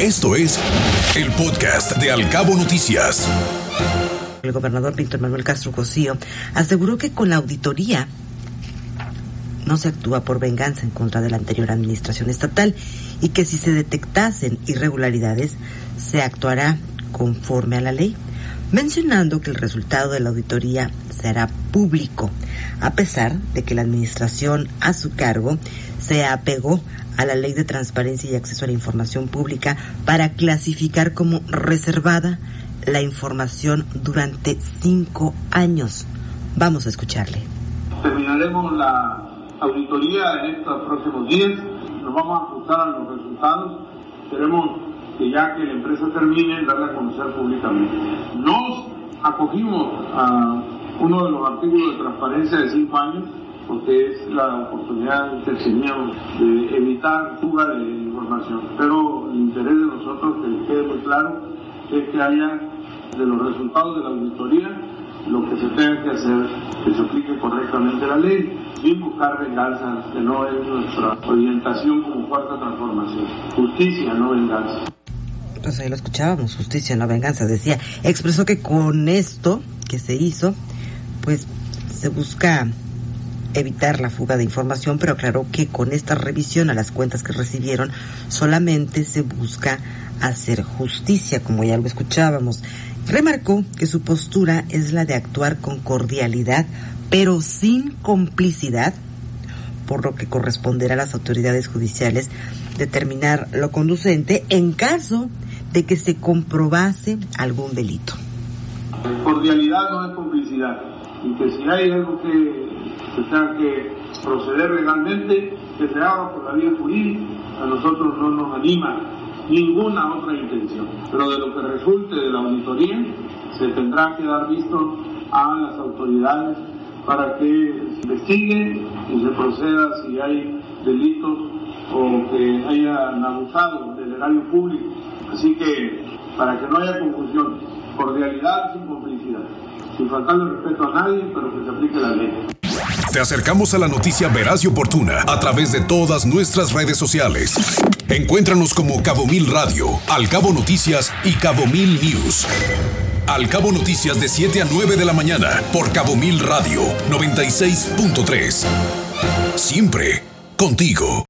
Esto es el podcast de Alcabo Noticias. El gobernador Víctor Manuel Castro Cosío aseguró que con la auditoría no se actúa por venganza en contra de la anterior administración estatal y que si se detectasen irregularidades se actuará conforme a la ley, mencionando que el resultado de la auditoría será público, a pesar de que la administración a su cargo se apegó a la Ley de Transparencia y Acceso a la Información Pública para clasificar como reservada la información durante cinco años. Vamos a escucharle. Terminaremos la auditoría en estos próximos días, nos vamos a ajustar a los resultados, queremos que ya que la empresa termine, darla a conocer públicamente. Nos acogimos a uno de los artículos de transparencia de cinco años, porque es la oportunidad que teníamos de evitar fuga de información. Pero el interés de nosotros, que quede muy claro, es que haya de los resultados de la auditoría lo que se tenga que hacer, que se aplique correctamente la ley, sin buscar venganza, que no es nuestra orientación como cuarta transformación. Justicia, no venganza. Pues ahí lo escuchábamos, justicia, no venganza, decía. Expresó que con esto que se hizo, pues se busca evitar la fuga de información, pero aclaró que con esta revisión a las cuentas que recibieron solamente se busca hacer justicia, como ya lo escuchábamos. Remarcó que su postura es la de actuar con cordialidad, pero sin complicidad, por lo que corresponderá a las autoridades judiciales determinar lo conducente en caso de que se comprobase algún delito. Cordialidad no es complicidad, y que si hay algo que se tenga que proceder legalmente, que se haga por la vía jurídica, a nosotros no nos anima ninguna otra intención. Pero de lo que resulte de la auditoría, se tendrá que dar visto a las autoridades para que se investigue y se proceda si hay delitos o que hayan abusado del erario público. Así que, para que no haya confusión, cordialidad sin complicidad, sin faltarle respeto a nadie, pero que se aplique la ley. Te acercamos a la noticia veraz y oportuna a través de todas nuestras redes sociales. Encuéntranos como Cabo Mil Radio, Al Cabo Noticias y Cabo Mil News. Al Cabo Noticias de 7 a 9 de la mañana por Cabo Mil Radio 96.3. Siempre contigo.